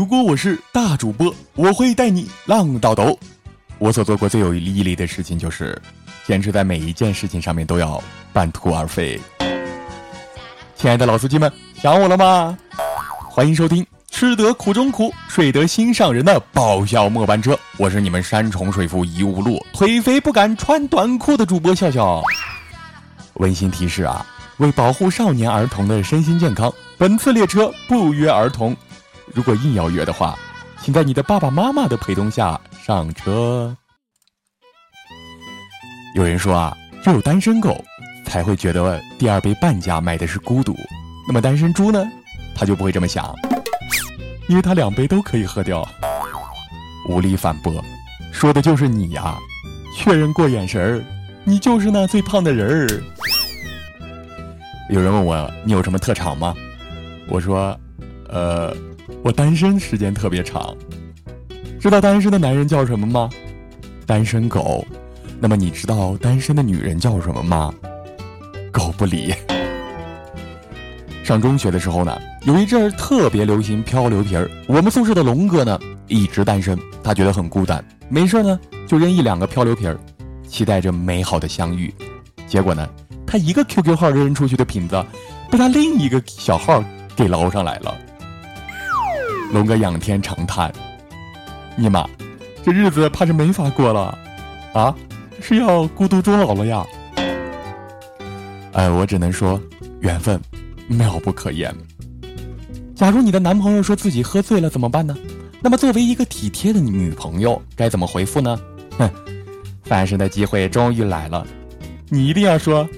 如果我是大主播，我会带你浪到抖。我所做过最有毅力的事情就是，坚持在每一件事情上面都要半途而废。亲爱的老司机们，想我了吗？欢迎收听“吃得苦中苦，睡得心上人”的爆笑末班车。我是你们山重水复疑无路，腿肥不敢穿短裤的主播笑笑。温馨提示啊，为保护少年儿童的身心健康，本次列车不约而同。如果硬要约的话，请在你的爸爸妈妈的陪同下上车。有人说啊，只有单身狗才会觉得第二杯半价买的是孤独，那么单身猪呢，他就不会这么想，因为他两杯都可以喝掉。无力反驳，说的就是你呀！确认过眼神儿，你就是那最胖的人儿。有人问我你有什么特长吗？我说，呃。我单身时间特别长，知道单身的男人叫什么吗？单身狗。那么你知道单身的女人叫什么吗？狗不理。上中学的时候呢，有一阵儿特别流行漂流瓶儿。我们宿舍的龙哥呢，一直单身，他觉得很孤单，没事呢就扔一两个漂流瓶儿，期待着美好的相遇。结果呢，他一个 QQ 号扔出去的瓶子，被他另一个小号给捞上来了。龙哥仰天长叹：“尼玛，这日子怕是没法过了，啊，是要孤独终老了呀！”哎，我只能说，缘分妙不可言。假如你的男朋友说自己喝醉了怎么办呢？那么作为一个体贴的女朋友，该怎么回复呢？哼，翻身的机会终于来了，你一定要说，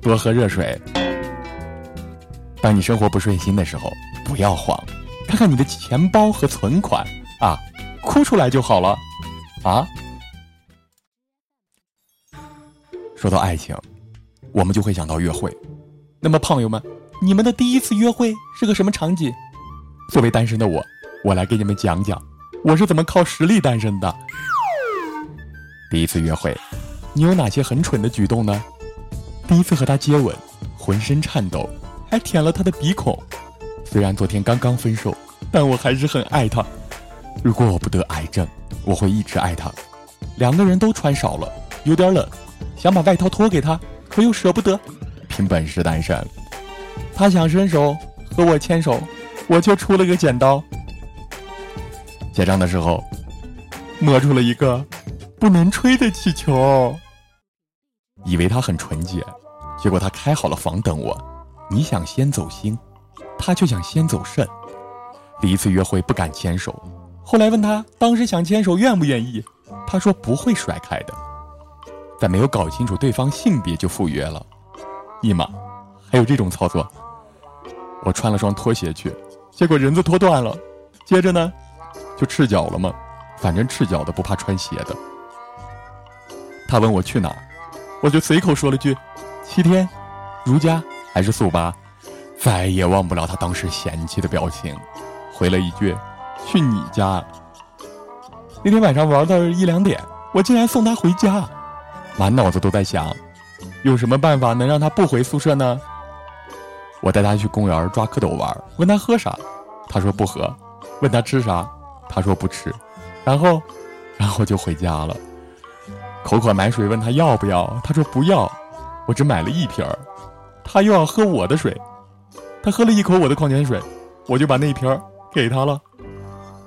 多喝热水。当你生活不顺心的时候，不要慌。看看你的钱包和存款啊，哭出来就好了，啊！说到爱情，我们就会想到约会。那么，胖友们，你们的第一次约会是个什么场景？作为单身的我，我来给你们讲讲，我是怎么靠实力单身的。第一次约会，你有哪些很蠢的举动呢？第一次和他接吻，浑身颤抖，还舔了他的鼻孔。虽然昨天刚刚分手，但我还是很爱他。如果我不得癌症，我会一直爱他。两个人都穿少了，有点冷，想把外套脱给他，可又舍不得，凭本事单身。他想伸手和我牵手，我却出了个剪刀。结账的时候，摸出了一个不能吹的气球。以为他很纯洁，结果他开好了房等我。你想先走心？他却想先走肾，第一次约会不敢牵手，后来问他当时想牵手愿不愿意，他说不会甩开的，在没有搞清楚对方性别就赴约了，尼玛，还有这种操作！我穿了双拖鞋去，结果人字拖断了，接着呢，就赤脚了嘛，反正赤脚的不怕穿鞋的。他问我去哪，我就随口说了句，七天，如家还是速八。再也忘不了他当时嫌弃的表情，回了一句：“去你家。”那天晚上玩到一两点，我竟然送他回家，满脑子都在想，有什么办法能让他不回宿舍呢？我带他去公园抓蝌蚪玩，问他喝啥，他说不喝；问他吃啥，他说不吃。然后，然后就回家了。口渴买水，问他要不要，他说不要。我只买了一瓶儿，他又要喝我的水。他喝了一口我的矿泉水，我就把那瓶儿给他了，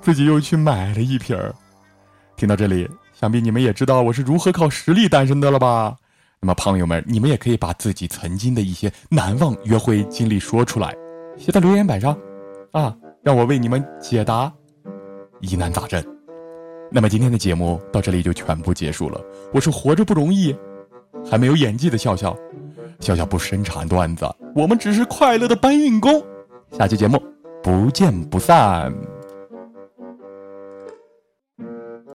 自己又去买了一瓶儿。听到这里，想必你们也知道我是如何靠实力单身的了吧？那么，朋友们，你们也可以把自己曾经的一些难忘约会经历说出来，写在留言板上，啊，让我为你们解答疑难杂症。那么，今天的节目到这里就全部结束了。我是活着不容易，还没有演技的笑笑。笑笑不生产段子，我们只是快乐的搬运工。下期节目不见不散。